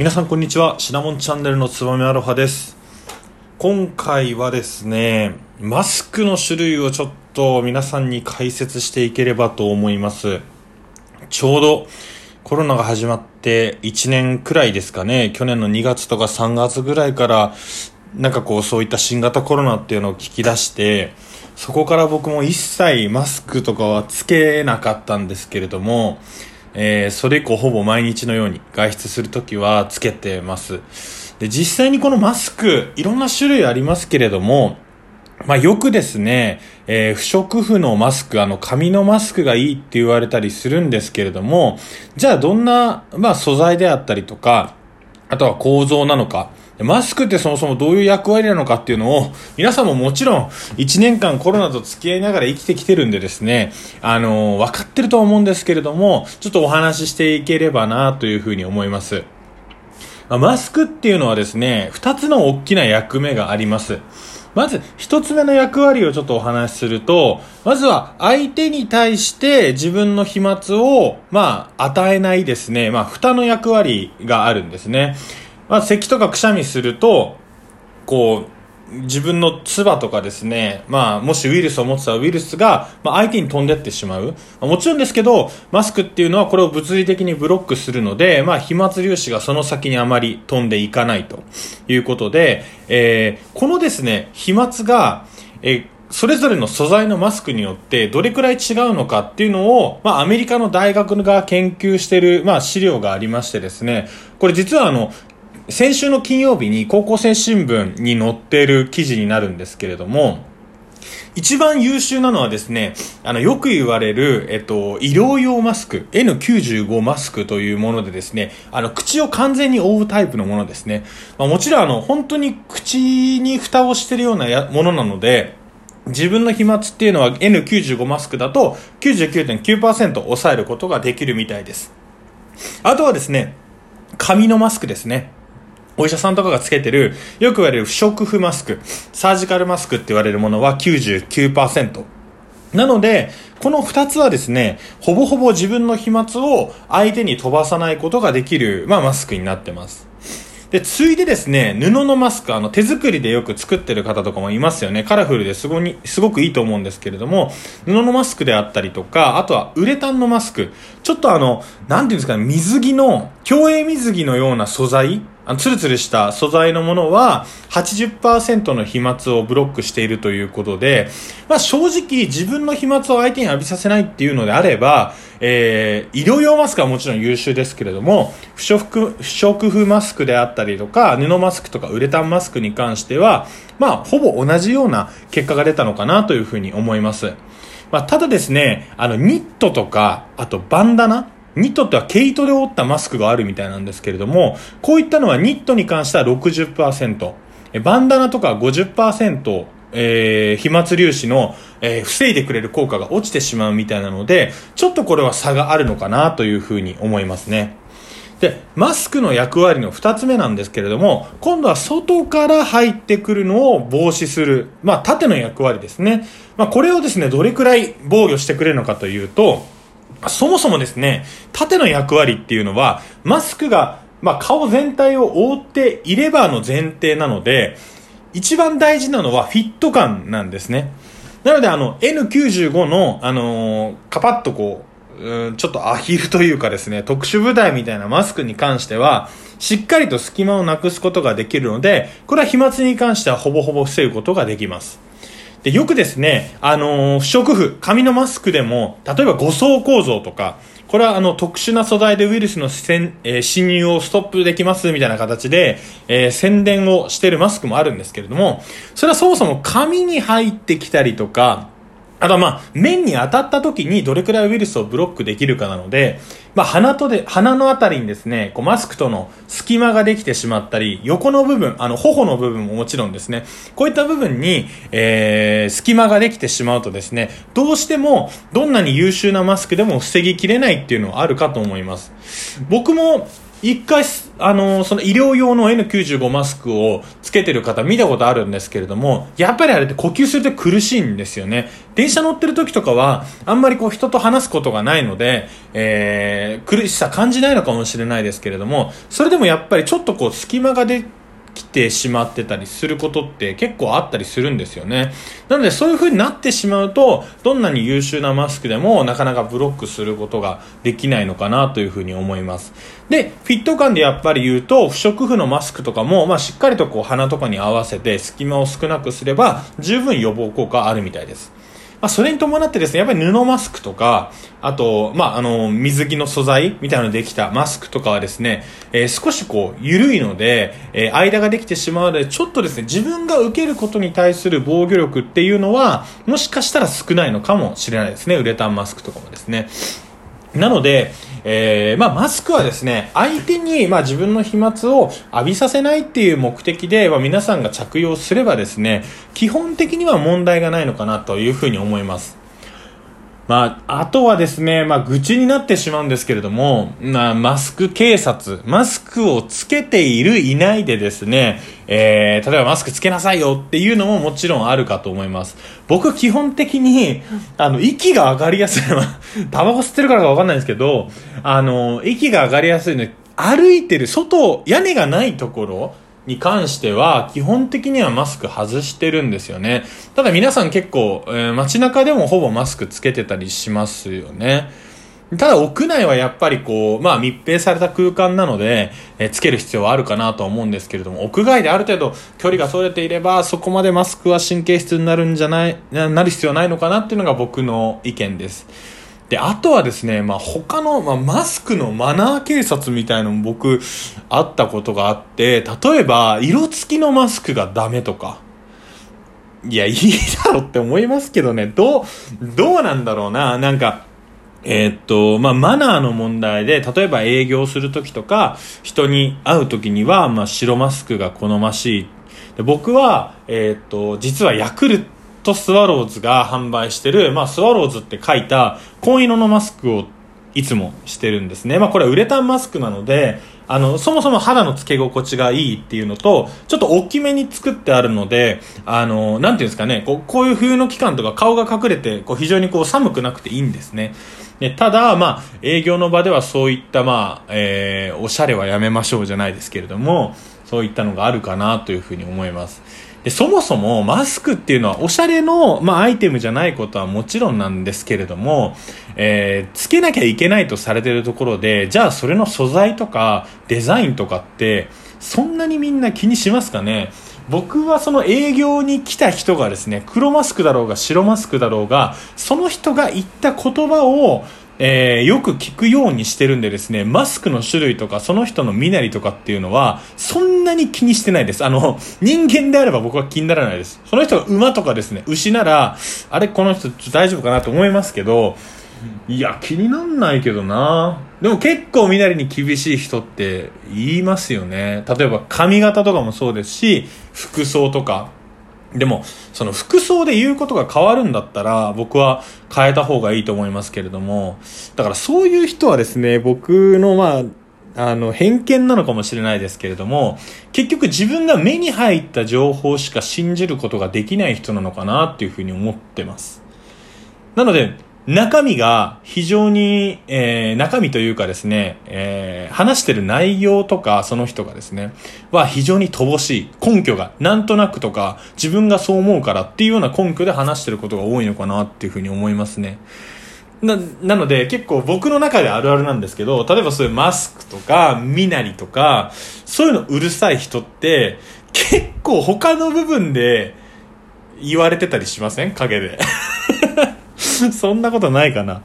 皆さんこんにちは。シナモンチャンネルのつばめアロハです。今回はですねマスクの種類をちょっと皆さんに解説していければと思います。ちょうどコロナが始まって1年くらいですかね。去年の2月とか3月ぐらいからなんかこうそういった新型コロナっていうのを聞き出してそこから僕も一切マスクとかはつけなかったんですけれどもえー、それ以降ほぼ毎日のように外出するときはつけてます。で、実際にこのマスク、いろんな種類ありますけれども、まあよくですね、えー、不織布のマスク、あの紙のマスクがいいって言われたりするんですけれども、じゃあどんな、まあ素材であったりとか、あとは構造なのか、マスクってそもそもどういう役割なのかっていうのを、皆さんももちろん1年間コロナと付き合いながら生きてきてるんでですね、あのー、分かってると思うんですけれども、ちょっとお話ししていければなというふうに思います。マスクっていうのはですね、2つの大きな役目があります。まず、一つ目の役割をちょっとお話しすると、まずは相手に対して自分の飛沫を、まあ、与えないですね、まあ、蓋の役割があるんですね。まあ、咳とかくしゃみすると、こう、自分の唾とかですね、まあ、もしウイルスを持ってたウイルスが、まあ、相手に飛んでってしまう。もちろんですけど、マスクっていうのはこれを物理的にブロックするので、まあ、飛沫粒子がその先にあまり飛んでいかないということで、えー、このですね、飛沫が、えーそれぞれの素材のマスクによってどれくらい違うのかっていうのを、まあ、アメリカの大学が研究している、まあ、資料がありましてですね、これ実はあの、先週の金曜日に高校生新聞に載っている記事になるんですけれども、一番優秀なのはですね、あの、よく言われる、えっと、医療用マスク、N95 マスクというものでですね、あの、口を完全に覆うタイプのものですね。まあ、もちろん、あの、本当に口に蓋をしてるようなやものなので、自分の飛沫っていうのは N95 マスクだと99.9%抑えることができるみたいです。あとはですね、紙のマスクですね。お医者さんとかがつけてる、よく言われる不織布マスク、サージカルマスクって言われるものは99%。なので、この2つはですね、ほぼほぼ自分の飛沫を相手に飛ばさないことができる、まあ、マスクになってます。で、ついでですね、布のマスク、あの、手作りでよく作ってる方とかもいますよね。カラフルですごに、すごくいいと思うんですけれども、布のマスクであったりとか、あとはウレタンのマスク。ちょっとあの、なんていうんですかね、水着の、競泳水着のような素材あの、ツルツルした素材のものは80%の飛沫をブロックしているということで、まあ正直自分の飛沫を相手に浴びさせないっていうのであれば、えー、医療用マスクはもちろん優秀ですけれども、不織布、不織布マスクであったりとか、布マスクとかウレタンマスクに関しては、まあほぼ同じような結果が出たのかなというふうに思います。まあただですね、あのニットとか、あとバンダナ、ニットっては毛糸で覆ったマスクがあるみたいなんですけれども、こういったのはニットに関しては60%、バンダナとか50%、えー、飛沫粒子の、えー、防いでくれる効果が落ちてしまうみたいなので、ちょっとこれは差があるのかなというふうに思いますね。で、マスクの役割の二つ目なんですけれども、今度は外から入ってくるのを防止する、まあ縦の役割ですね。まあこれをですね、どれくらい防御してくれるのかというと、そもそもですね、縦の役割っていうのは、マスクが、まあ、顔全体を覆っていればの前提なので、一番大事なのはフィット感なんですね。なので、あの、N95 の、あのー、カパッとこう、うん、ちょっとアヒルというかですね、特殊部隊みたいなマスクに関しては、しっかりと隙間をなくすことができるので、これは飛沫に関してはほぼほぼ防ぐことができます。で、よくですね、あのー、不織布、紙のマスクでも、例えば5層構造とか、これはあの特殊な素材でウイルスのせん、えー、侵入をストップできますみたいな形で、えー、宣伝をしてるマスクもあるんですけれども、それはそもそも紙に入ってきたりとか、あとはまあ、面に当たった時にどれくらいウイルスをブロックできるかなので、まあ、鼻とで、鼻のあたりにですね、こうマスクとの隙間ができてしまったり、横の部分、あの、頬の部分ももちろんですね、こういった部分に、えー、隙間ができてしまうとですね、どうしても、どんなに優秀なマスクでも防ぎきれないっていうのはあるかと思います。僕も、一回、あの、その医療用の N95 マスクをつけてる方見たことあるんですけれども、やっぱりあれって呼吸すると苦しいんですよね。電車乗ってる時とかは、あんまりこう人と話すことがないので、えー、苦しさ感じないのかもしれないですけれども、それでもやっぱりちょっとこう隙間が出来てしまってたりすることって結構あったりするんですよね。なのでそういう風になってしまうと、どんなに優秀なマスクでもなかなかブロックすることができないのかなという風に思います。で、フィット感でやっぱり言うと、不織布のマスクとかも、まあしっかりとこう鼻とかに合わせて隙間を少なくすれば、十分予防効果あるみたいです。まあ、それに伴ってですね、やっぱり布マスクとか、あと、まあ、あの、水着の素材みたいなのできたマスクとかはですね、えー、少しこう、緩いので、えー、間ができてしまうので、ちょっとですね、自分が受けることに対する防御力っていうのは、もしかしたら少ないのかもしれないですね、ウレタンマスクとかもですね。なので、えー、まあ、マスクはですね、相手に、まあ、自分の飛沫を浴びさせないっていう目的で、まあ、皆さんが着用すればですね、基本的には問題がないのかなというふうに思います。まあ、あとはですね、まあ、愚痴になってしまうんですけれども、まあ、マスク警察、マスクをつけている、いないでですね、えー、例えばマスクつけなさいよっていうのももちろんあるかと思います。僕基本的に、あの、息が上がりやすい、タバコ吸ってるからかわかんないんですけど、あの、息が上がりやすいの歩いてる、外、屋根がないところ、に関しては、基本的にはマスク外してるんですよね。ただ皆さん結構、えー、街中でもほぼマスクつけてたりしますよね。ただ屋内はやっぱりこう、まあ密閉された空間なので、えー、つける必要はあるかなと思うんですけれども、屋外である程度距離が逸れていれば、そこまでマスクは神経質になるんじゃない、なる必要ないのかなっていうのが僕の意見です。で、あとはですね、まあ、他の、まあ、マスクのマナー警察みたいのも僕、あったことがあって、例えば、色付きのマスクがダメとか。いや、いいだろって思いますけどね、どう、どうなんだろうな、なんか、えー、っと、まあ、マナーの問題で、例えば営業するときとか、人に会うときには、まあ、白マスクが好ましい。で僕は、えー、っと、実はヤクルト、とスワローズが販売してる、まあ、スワローズって書いた紺色のマスクをいつもしてるんですね。まあ、これはウレタンマスクなので、あの、そもそも肌の付け心地がいいっていうのと、ちょっと大きめに作ってあるので、あの、なんていうんですかね、こうこういう冬の期間とか顔が隠れて、こう非常にこう寒くなくていいんですね。でただ、まあ、営業の場ではそういった、まあ、えー、おしゃれはやめましょうじゃないですけれども、そういったのがあるかなというふうに思います。で、そもそもマスクっていうのはおしゃれの、まあ、アイテムじゃないことはもちろんなんですけれども、えー、つけなきゃいけないとされてるところで、じゃあそれの素材とかデザインとかって、そんなにみんな気にしますかね？僕はその営業に来た人がですね、黒マスクだろうが白マスクだろうが、その人が言った言葉を、えー、よく聞くようにしてるんでですね、マスクの種類とか、その人の身なりとかっていうのは、そんなに気にしてないです。あの、人間であれば僕は気にならないです。その人が馬とかですね、牛なら、あれ、この人大丈夫かなと思いますけど、いや、気になんないけどな。でも結構身なりに厳しい人って言いますよね。例えば髪型とかもそうですし、服装とか。でも、その服装で言うことが変わるんだったら、僕は変えた方がいいと思いますけれども、だからそういう人はですね、僕のまあ、あの、偏見なのかもしれないですけれども、結局自分が目に入った情報しか信じることができない人なのかなっていうふうに思ってます。なので、中身が非常に、えー、中身というかですね、えー、話してる内容とか、その人がですね、は非常に乏しい。根拠が、なんとなくとか、自分がそう思うからっていうような根拠で話してることが多いのかなっていうふうに思いますね。な、なので結構僕の中であるあるなんですけど、例えばそういうマスクとか、身なりとか、そういうのうるさい人って、結構他の部分で言われてたりしません？影で。そんなことないかな。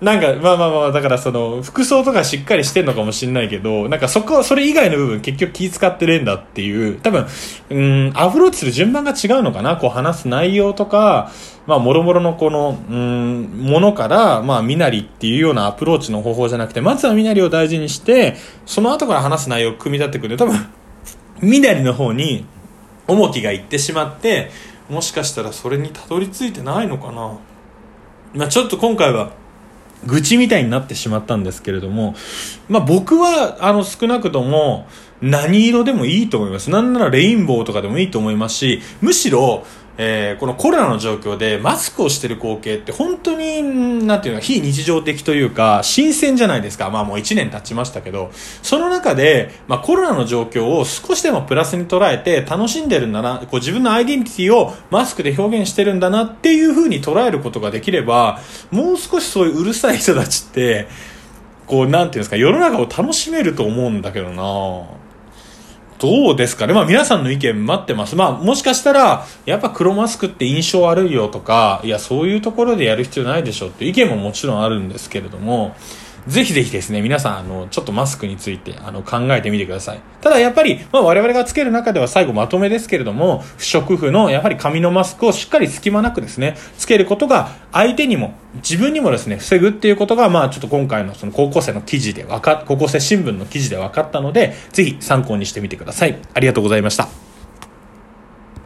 なんか、まあまあまあ、だからその、服装とかしっかりしてんのかもしんないけど、なんかそこ、それ以外の部分結局気使ってるんだっていう、多分、うん、アプローチする順番が違うのかな。こう話す内容とか、まあ、もろもろのこの、うん、ものから、まあ、身なりっていうようなアプローチの方法じゃなくて、まずは身なりを大事にして、その後から話す内容を組み立ってくる。多分、身なりの方に重きがいってしまって、もしかしたらそれにたどり着いてないのかな。まあ、ちょっと今回は愚痴みたいになってしまったんですけれども、まあ僕は、あの少なくとも何色でもいいと思います。なんならレインボーとかでもいいと思いますし、むしろ、えー、このコロナの状況でマスクをしてる光景って本当に、なんていうの、非日常的というか、新鮮じゃないですか。まあもう1年経ちましたけど、その中で、まあコロナの状況を少しでもプラスに捉えて楽しんでるんだな、こう自分のアイデンティティをマスクで表現してるんだなっていう風に捉えることができれば、もう少しそういううるさい人たちって、こう、なんていうんですか、世の中を楽しめると思うんだけどなどうですかね？まあ皆さんの意見待ってます。まあもしかしたら、やっぱ黒マスクって印象悪いよとか、いやそういうところでやる必要ないでしょって意見ももちろんあるんですけれども、ぜひぜひですね、皆さん、あの、ちょっとマスクについて、あの、考えてみてください。ただ、やっぱり、まあ、我々がつける中では最後まとめですけれども、不織布の、やはり紙のマスクをしっかり隙間なくですね、つけることが、相手にも、自分にもですね、防ぐっていうことが、まあ、ちょっと今回のその高校生の記事でわか、高校生新聞の記事で分かったので、ぜひ参考にしてみてください。ありがとうございました。